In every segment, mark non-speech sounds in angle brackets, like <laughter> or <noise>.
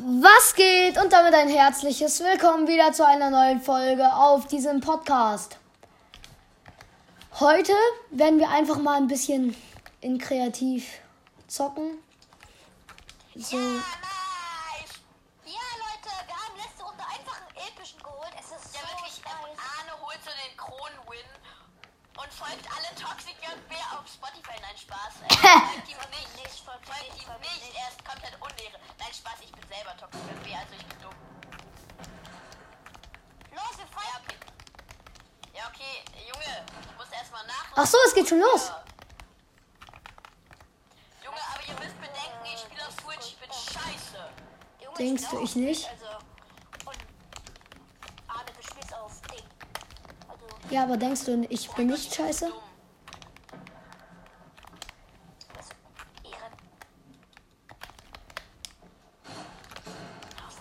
Was geht? Und damit ein herzliches Willkommen wieder zu einer neuen Folge auf diesem Podcast. Heute werden wir einfach mal ein bisschen in kreativ zocken. So. Folgt alle Toxic JB auf Spotify. Nein, Spaß. <laughs> Äh, folgt ihm nicht. Nicht, folgt ihm Folgt nicht, ihm nicht. nicht. Er ist komplett unlehre. Nein, Spaß, ich bin selber Toxic JB, also ich bin dumm. Los, wir Ja, feiern. okay. Ja, okay, Junge, ich muss erstmal nach. Ach so, es geht schon los. Junge, aber ihr müsst bedenken, ich spiele auf Switch, ich bin scheiße. Junge, Denkst ich du, ich nicht? Also, und Arne, du spielst auf Ding. Also, Ja, aber denkst du, ich bin nicht scheiße?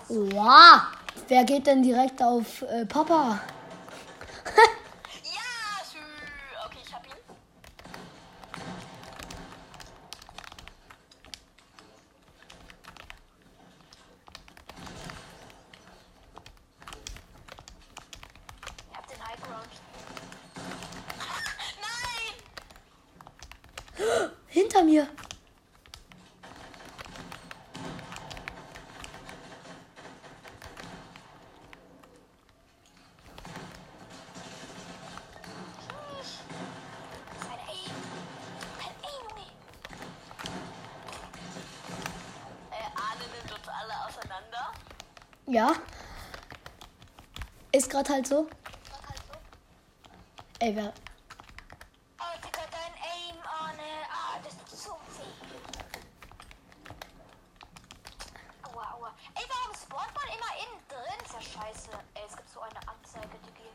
Wow. Wer geht denn direkt auf äh, Papa? Ja. Ist gerade halt so. Ey, wer. Scheiße. Ey, es gibt so eine Anzeige, Diggi.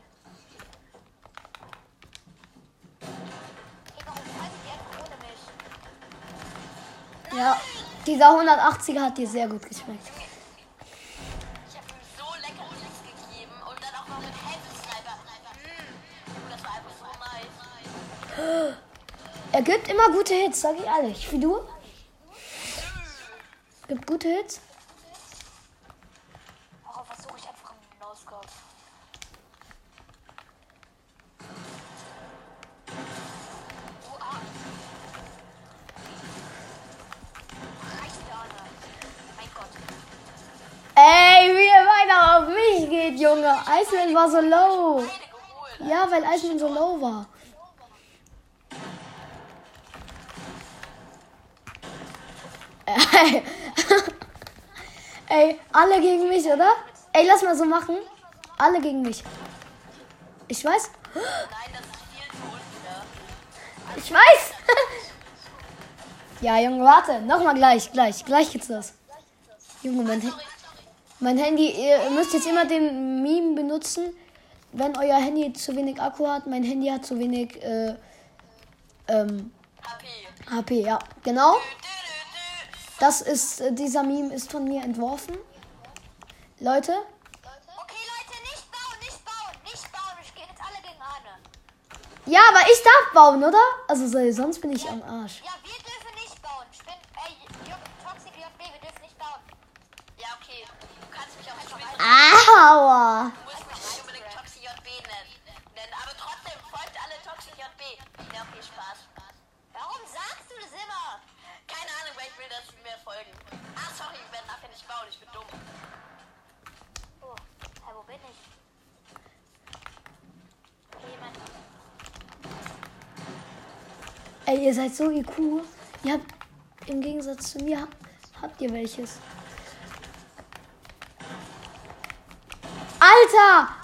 Ja. Dieser 180er hat dir sehr gut geschmeckt. Er gibt immer gute Hits, sag ich ehrlich. Wie du? Gibt gute Hits? Warum versuche ich einfach einen No-Scope? Oh. Ey, wie er weiter auf mich geht, Junge. Iceman war so low. Ja, weil Iceman so low war. Ey. Ey, alle gegen mich, oder? Ey, lass mal so machen. Alle gegen mich. Ich weiß. Nein, das ist viel zu unfair. Ich weiß. ja, Junge, warte. Nochmal gleich, gleich. Gleich geht's los. Junge, mein, Ha- mein Handy, ihr müsst jetzt immer den Meme benutzen, wenn euer Handy zu wenig Akku hat. Mein Handy hat zu wenig äh, ähm, HP. HP, ja. Genau. Das ist, äh, dieser Meme ist von mir entworfen. Leute, Okay, Leute, nicht bauen, nicht bauen, nicht bauen. Wir gehen jetzt alle gegen Arne. ja, aber ich darf bauen, oder? Also so, sonst bin ich am Arsch. Ja, wir dürfen nicht bauen. Ich bin, ey, Toxic JB, wir dürfen nicht bauen. Ja, okay. Du kannst mich auch später. Aua. Dass sie mir folgen. Ah, sorry, ich werde nachher nicht bauen. Ich bin dumm. Oh, hä, wo bin ich? Okay, jemand. Ey, ihr seid so IQ. Ihr habt, im Gegensatz zu mir, habt ihr welches. Alter!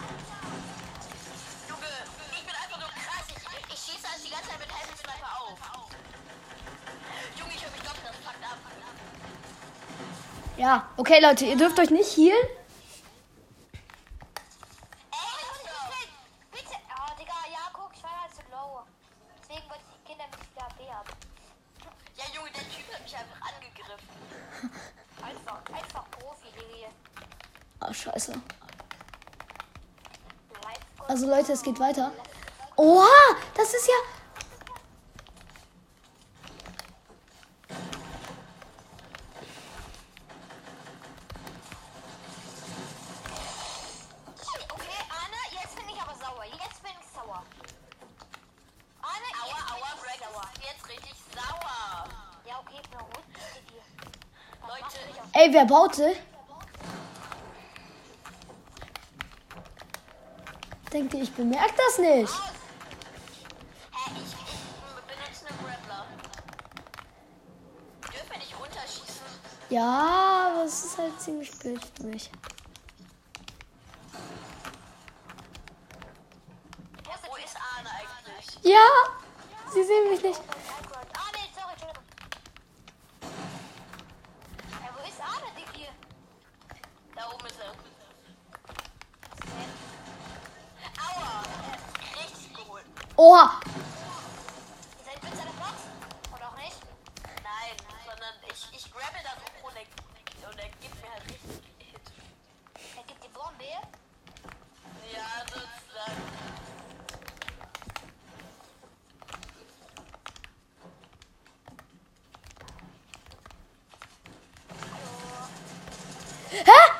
Hat mich einfach angegriffen. Einfach, einfach Profi, Digga. Ah, scheiße. Also, Leute, es geht weiter. Oha, das ist ja... Wer baute? Denkt ihr, ich bemerke das nicht? Ja, aber es ist halt ziemlich blöd für mich. Ja, sie sehen mich nicht. Da oben ist er. Aua! äh, Richtig geholt. Oha, Ihr seid mit seiner Box? Oder auch nicht? Nein, sondern ich, ich und er, und er gibt mir halt richtig Hit. Er gibt die Bombe. Ja, sozusagen. hä?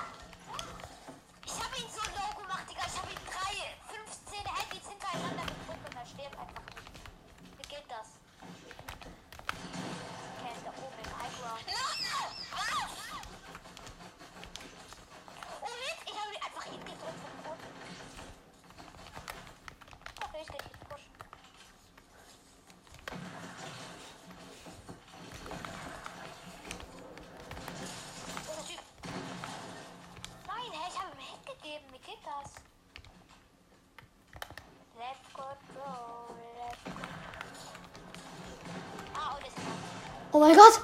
Oh mein Gott,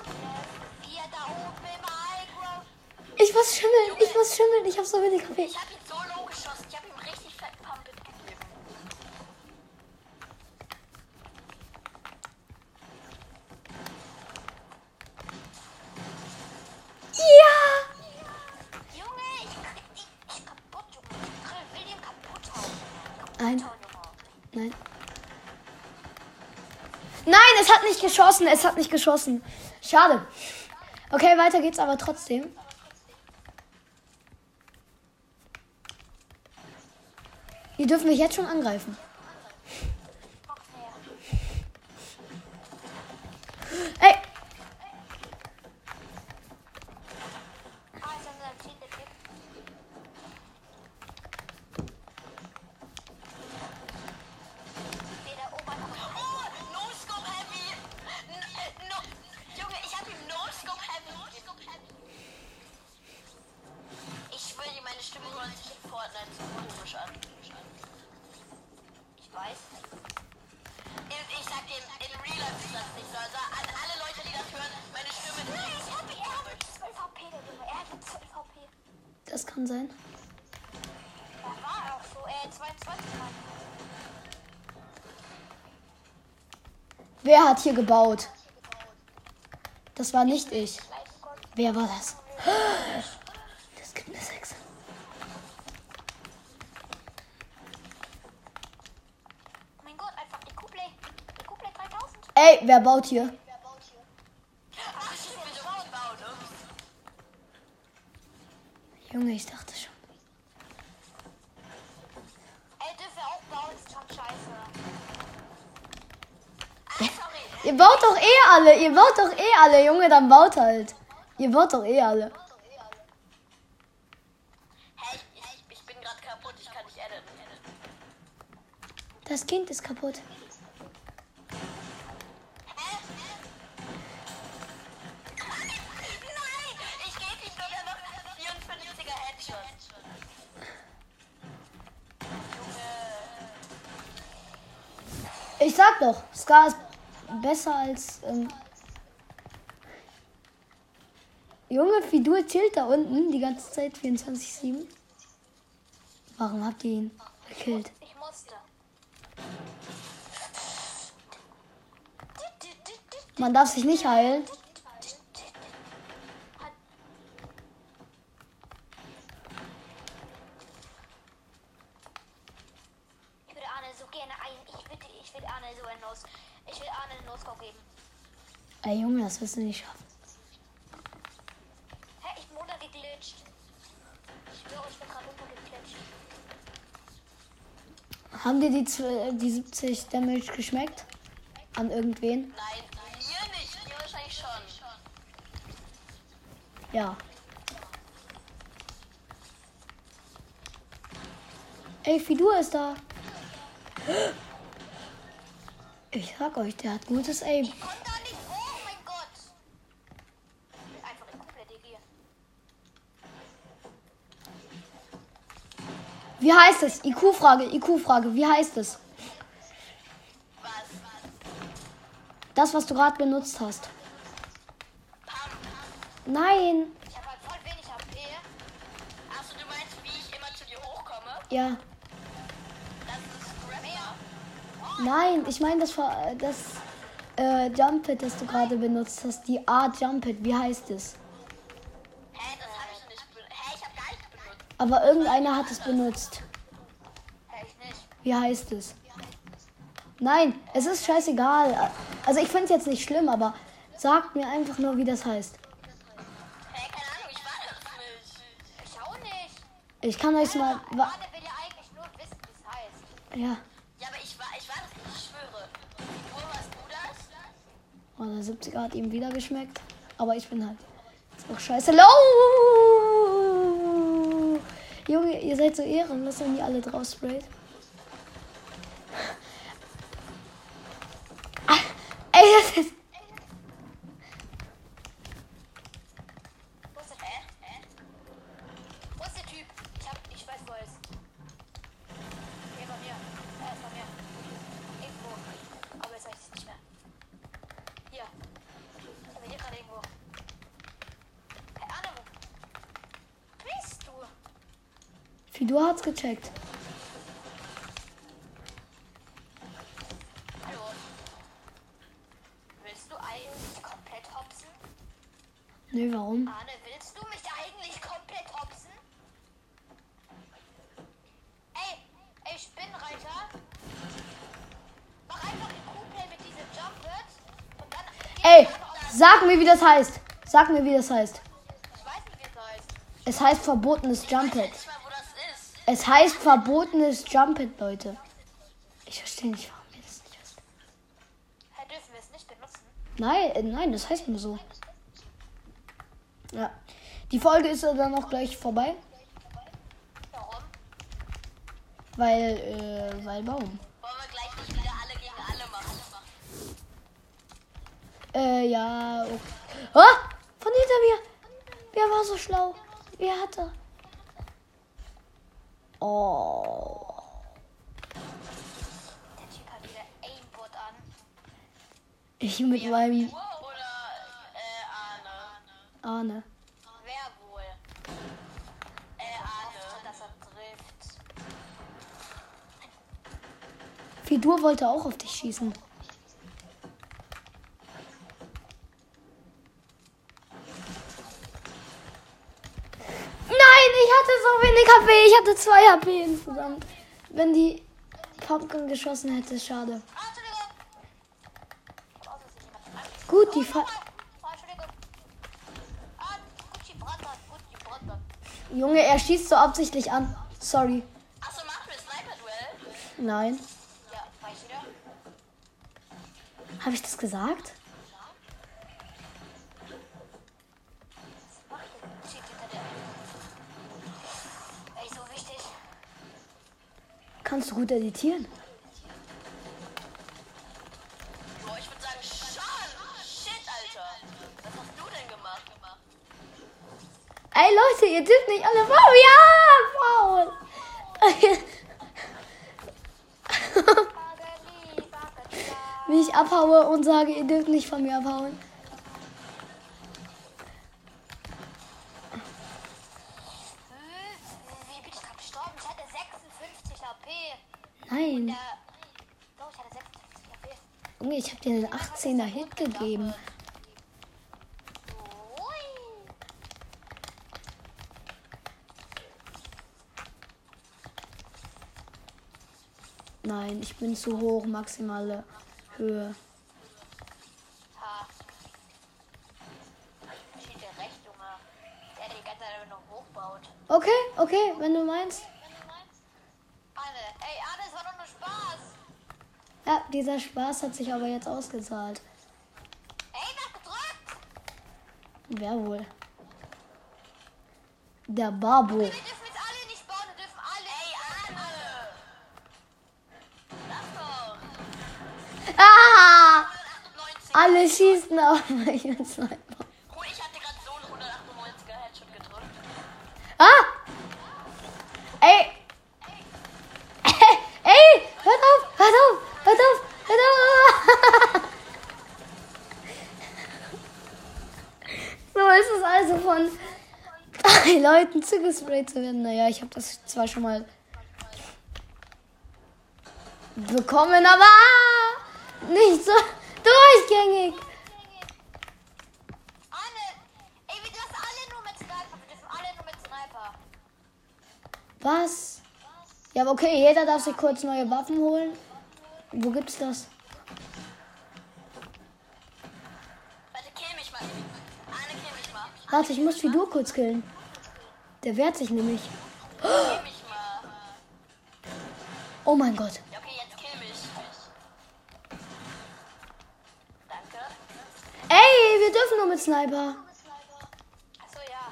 ich muss schimmeln, ich muss schimmeln, ich hab so wenig Kaffee. Ich habe ihn so low geschossen. Ich habe ihm richtig fetten Pump Hit gegeben. Ja! Junge, ich krieg dich kaputt, Junge. Ich will ihn kaputt hauen. Nein. Nein. Nein, es hat nicht geschossen, es hat nicht geschossen. Schade. Okay, weiter geht's aber trotzdem. Die dürfen mich jetzt schon angreifen. Box her. Ey, Ah, ist unser Ziel, der Typ. Steht da oben einfach. Oh, No Scope Heavy. N no. Junge, ich habe ihm No Scope Heavy. Ich schwöre dir, hört sich in Fortnite so komisch an. Ich weiß. In, ich sag dir, in Real Life ist das nicht so. Also an alle Leute, die das hören, meine Stimme Nein, ist ich hab ihn. Er hat 12 HP, der Junge. Er hat 12 HP. das kann sein. Er war auch so. Äh, 22 Mann. Wer hat hier gebaut? Das war nicht ich. Wer war das? Das <laughs> <laughs> gibt eine 6. Oh mein Gott, einfach die Kuplay. Die Kuplay 3000. Ey, wer baut hier? Junge, ich dachte schon. Ey, dürfen wir auch bauen? Ist schon scheiße. Ah. Ihr baut doch eh alle, ihr baut doch eh alle, Junge, dann baut halt. Ihr baut doch eh alle. Hey, ich bin gerade kaputt. Ich kann nicht editen. Das Kind ist kaputt. Scar ist besser als. Ähm Junge, Fidul chillt da unten die ganze Zeit 24-7. Warum habt ihr ihn gekillt? Man darf sich nicht heilen. das wir es nicht schaffen. Hä, ich bin runtergeglitscht. Ich schwöre, ich bin gerade runtergeglitscht. Haben dir die, die 70 Damage geschmeckt? An irgendwen? Nein, mir nicht. Mir wahrscheinlich schon. Ja. Ey, Fidur ist da. Ich sag euch, der hat gutes Aim. Ich konnte Wie heißt es? IQ-Frage, IQ-Frage. Wie heißt es? Was? Das, was du gerade benutzt hast. Nein. Ich habe halt voll wenig HP. Achso, du meinst, wie ich immer zu dir hochkomme? Ja. Das ist Grammar. Nein, ich meine das, Ver- das äh, Jump Pad, das du gerade benutzt hast. Die Art Jump Pad. Wie heißt es? Aber irgendeiner hat es benutzt. Wie heißt es? Nein, es ist scheißegal. Also ich finde es jetzt nicht schlimm, aber sagt mir einfach nur, wie das heißt. Ich kann euch mal. Wa ja ja. Aber ich war, ich war das nicht, ich schwöre. Wo warst du das? Oh, der 70er hat ihm wieder geschmeckt. Aber ich bin halt jetzt auch scheiße low. Junge, ihr seid so ehrenlos, wenn ihr alle drauf sprayt. Ah, ey, das ist. Wo ist der Typ? Hä? Wo ist der Typ? Ich hab, ich weiß, wo er ist. Hier bei mir. Er ist bei mir. Irgendwo. Aber jetzt weiß ich es nicht mehr. Hier. Ich bin hier gerade irgendwo. Hey, Arne, wo bist du? Fidur hat's gecheckt. Hallo. Willst du eigentlich komplett hopsen? Nö, warum? Arne, willst du mich eigentlich komplett hopsen? Ey, ey, Spinnreiter. Mach einfach den Kuhplay mit diesem Jumpet und dann. Ey, sag mir, wie das heißt. Sag mir, wie das heißt. Ich weiß nicht, wie es heißt. Es heißt verbotenes Ich weiß Jumpet. nicht mal, wo das ist. Es heißt verbotenes Jumpet, Leute. Ich verstehe nicht, warum ihr das nicht wisst. Hä, dürfen wir es nicht benutzen? Nein, äh, nein, das heißt nur so. Ja. Die Folge ist dann auch gleich vorbei, Warum? weil, äh, weil Baum. Wollen wir gleich nicht wieder alle gegen alle machen? Äh, ja. Okay. Ah, von hinter mir. Wer war so schlau? Wer hatte? Oh. Der Typ hat wieder Aimbot an. Ich mit meinem Wow. Oder, äh, Arne. Ahne. Wer wohl? Äh, Arne. Dass er trifft. Fidur wollte auch auf dich schießen. Nein, ich hatte so wenig HP. Ich hatte zwei HP insgesamt. Wenn die Pumpkin geschossen hätte, schade. Gut, die Fa. Junge, er schießt so absichtlich an. Sorry. Achso, machen wir Sniper-Duell? Nein. Ja? Habe ich das gesagt? Gut editieren? Boah, ich würde sagen, schon. Shit, Alter. Was hast du denn gemacht? Ey Leute, ihr dürft nicht alle Frauen. Ja, Bagela. <laughs> Wie ich abhaue und sage, ihr dürft nicht von mir abhauen. Nein. Der. Doch, ich hatte 56 HP. Junge, ich habe dir einen 18er Hit gegeben. Nein, ich bin zu hoch, maximale Höhe. Okay, okay, wenn du meinst. Dieser Spaß hat sich aber jetzt ausgezahlt. Ey, was gedrückt? Wer wohl? Der Babo. Okay, ah! alle schießen auf <laughs> mich und sagen. Drei Leuten zugesprayt zu werden. Naja, ich habe das zwar schon mal bekommen, aber nicht so durchgängig. Was? Ja, aber okay, jeder darf sich kurz neue Waffen holen. Wo gibt's das? Warte, kill mich mal. Anne, kill mich mal. Warte, ich muss Fidur kurz killen. Der wehrt sich nämlich. Oh mein Gott. Ja, okay, jetzt kill mich. Danke. Ey, wir dürfen nur mit Sniper. Achso, ja.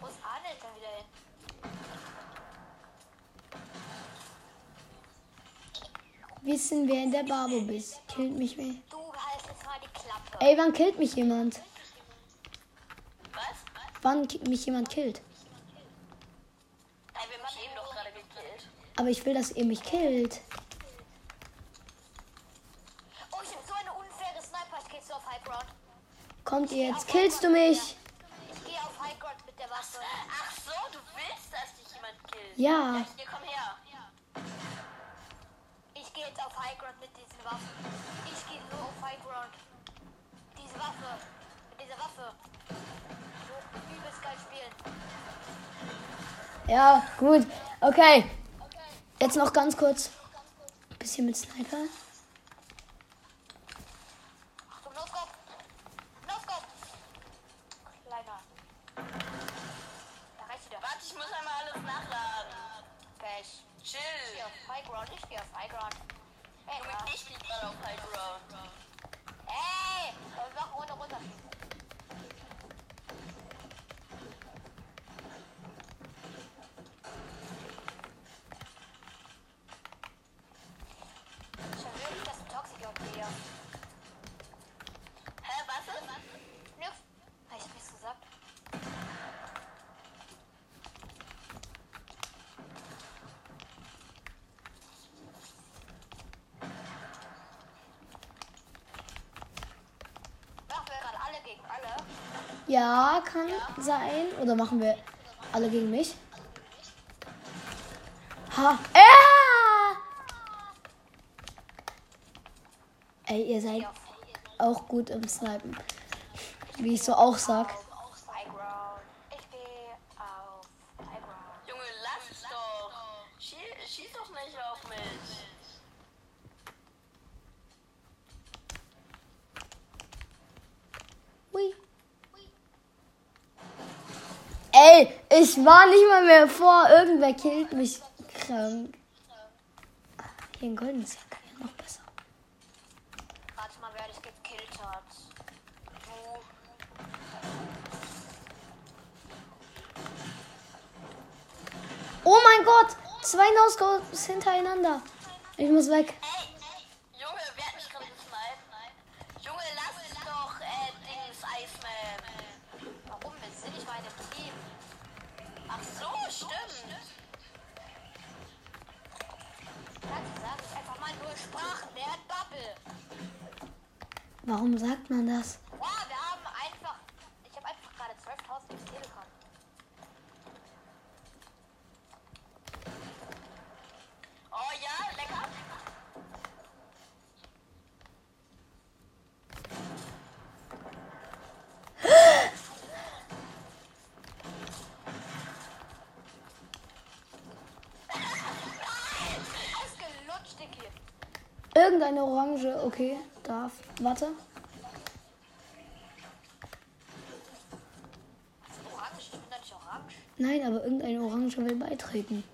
Wo ist Arnold dann wieder hin? Wissen, wer in der Barbo bist. Killt mich wer. Klappe. Ey, wann killt mich jemand? Was? Wann mich jemand killt? Aber ich will, dass ihr mich killt. Oh, ich hab so eine unfaire Sniper. Ich geh jetzt auf High Ground. Kommt ihr jetzt? Killst du mich? Ich gehe auf High Ground mit der Waffe. Ach so, du willst, dass dich jemand killt. Ja. Hier, komm her. Jetzt auf High Ground mit diesen Waffen. Ich gehe nur auf High Ground. Diese Waffe. Mit dieser Waffe. So übelst geil spielen. Ja, gut. Okay. Jetzt noch ganz kurz. Bisschen mit Sniper. High Ground. Ich gehe auf High Ground. Ey, Junge, ich bin gerade auf High Ground. Ey! Und mach runter, runter. Alle? Ja, kann sein. Oder machen wir alle gegen mich? Ha. Ja! Ey, ihr seid Ja, auch gut im Snipen. Wie ich so auch sag. auf High Ground. Ich gehe auf High Ground. Junge, lass es doch. Schieß, schieß doch nicht auf mich. Hui. Ey, ich war nicht mal mehr vor. Irgendwer killt mich krank. Hier in Golden ist ja kann ja noch besser. Warte mal, wer dich gekillt hat. Oh mein Gott! Zwei No-Scopes hintereinander. Ich muss weg. Warum sagt man das? Wow, wir haben einfach. Ich habe einfach gerade 12.000 XP bekommen. Oh ja, lecker. Irgendeine Orange, okay. Warte. Orange, ich bin doch nicht orange. Nein, aber irgendeine Orange will beitreten.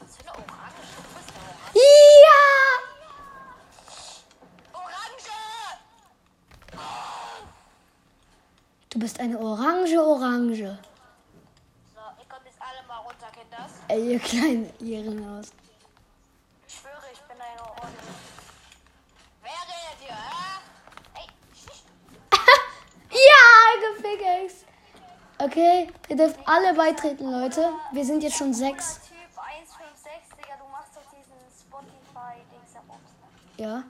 Was für eine Orange? Du bist eine Orange. Ja! Orange! Du bist eine orange Orange. So, ihr kommt jetzt alle mal runter, Kinder. das? Ey, ihr kleinen Ehrenhaus. Ich schwöre, ich bin eine Ordnung. Wer redet hier, hä? Ey, schisch. Gefixt. Okay, ihr dürft alle beitreten, Leute. Wir sind jetzt schon sechs. Typ 156, Digga, du machst doch diesen Spotify-Dings da Bums. Ja.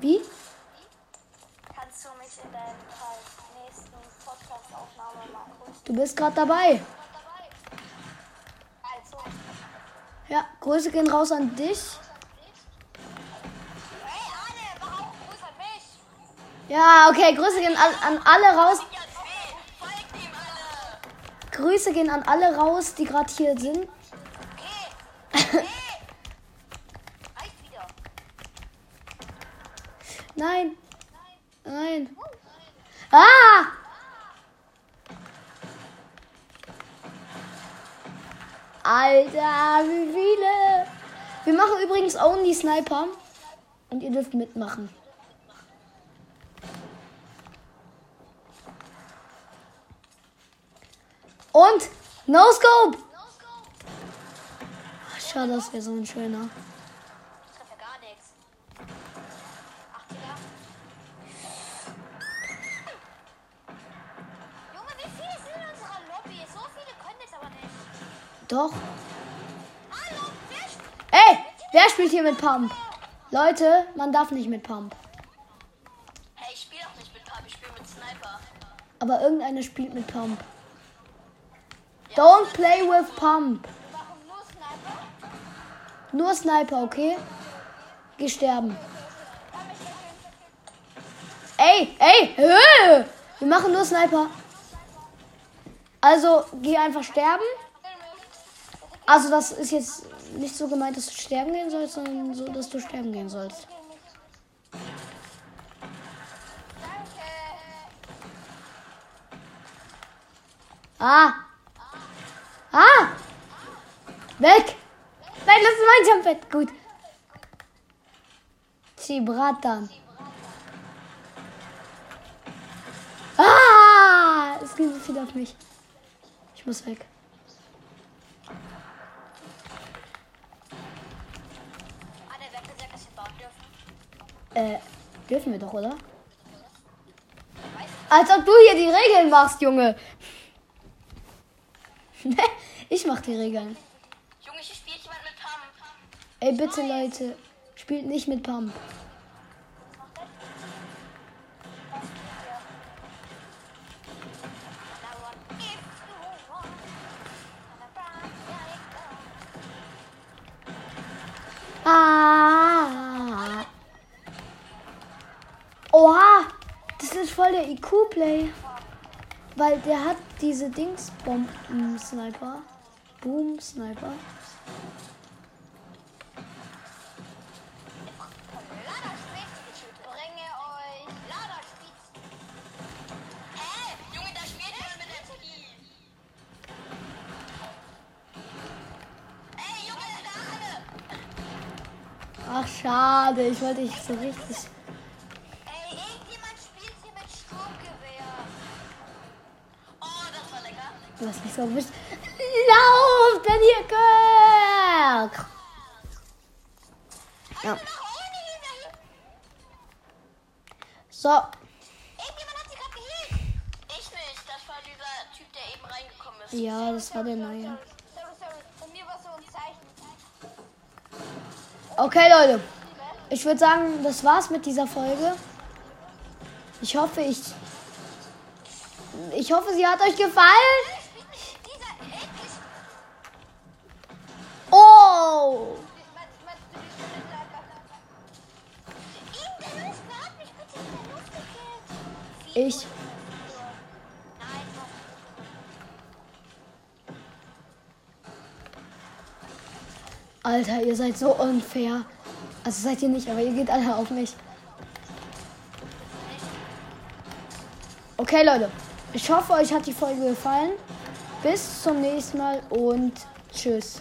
Wie? Kannst du mich in deiner halt, nächsten Podcast-Aufnahme mal grüßen? Du bist gerade dabei. Also, Ja, Grüße gehen raus an dich. hey Anne, mach auch Gruß an mich. Ja, okay, Grüße gehen an, an alle raus. Grüße gehen an alle raus, die gerade hier sind. <laughs> Nein. Only Sniper. Und ihr dürft mitmachen. Und No Scope! Ach, Schade, das wäre so ein schöner. Ich spielt hier mit Pump? Leute, man darf nicht mit Pump. Hey, ich spiele doch nicht mit Pump, ich spiele mit Sniper. Aber irgendeiner spielt mit Pump. Don't play with Pump. Wir machen nur Sniper. Nur Sniper, okay? Geh sterben. Ey, ey, hö! Wir machen nur Sniper. Also, geh einfach sterben. Also, das ist jetzt nicht so gemeint, dass du sterben gehen sollst, sondern so, dass du sterben gehen sollst. Ah! Ah! Weg! Nein, das ist mein Jumpet. Gut. Zibratan. Ah! Es geht so viel auf mich. Ich muss weg. Äh, dürfen wir doch, oder? Als ob du hier die Regeln machst, Junge. <laughs> ich mach die Regeln. Junge, hier spielt jemand mit Pump. Ey, bitte, Leute. Spielt nicht mit Pump. Ah. Ist voll der IQ-Play. Weil der hat diese Dingsbomben-Sniper. Boom-Sniper. Ach, schade. Ich wollte dich so richtig. Ich nicht, das war dieser Typ, der eben reingekommen ist. ja, das war der neue. So. Okay, Leute. Ich würde sagen, das war's mit dieser Folge. Ich hoffe, ich. Ich hoffe, sie hat euch gefallen. Ich. Alter, ihr seid so unfair. Also seid ihr nicht, aber ihr geht alle auf mich. Okay, Leute. Ich hoffe, euch hat die Folge gefallen. Bis zum nächsten Mal und tschüss.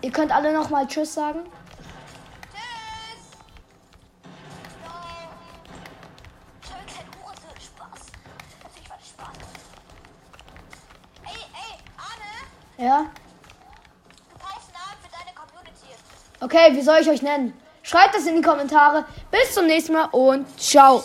Ihr könnt alle nochmal Tschüss sagen. Okay, wie soll ich euch nennen? Schreibt das in die Kommentare. Bis zum nächsten Mal und ciao.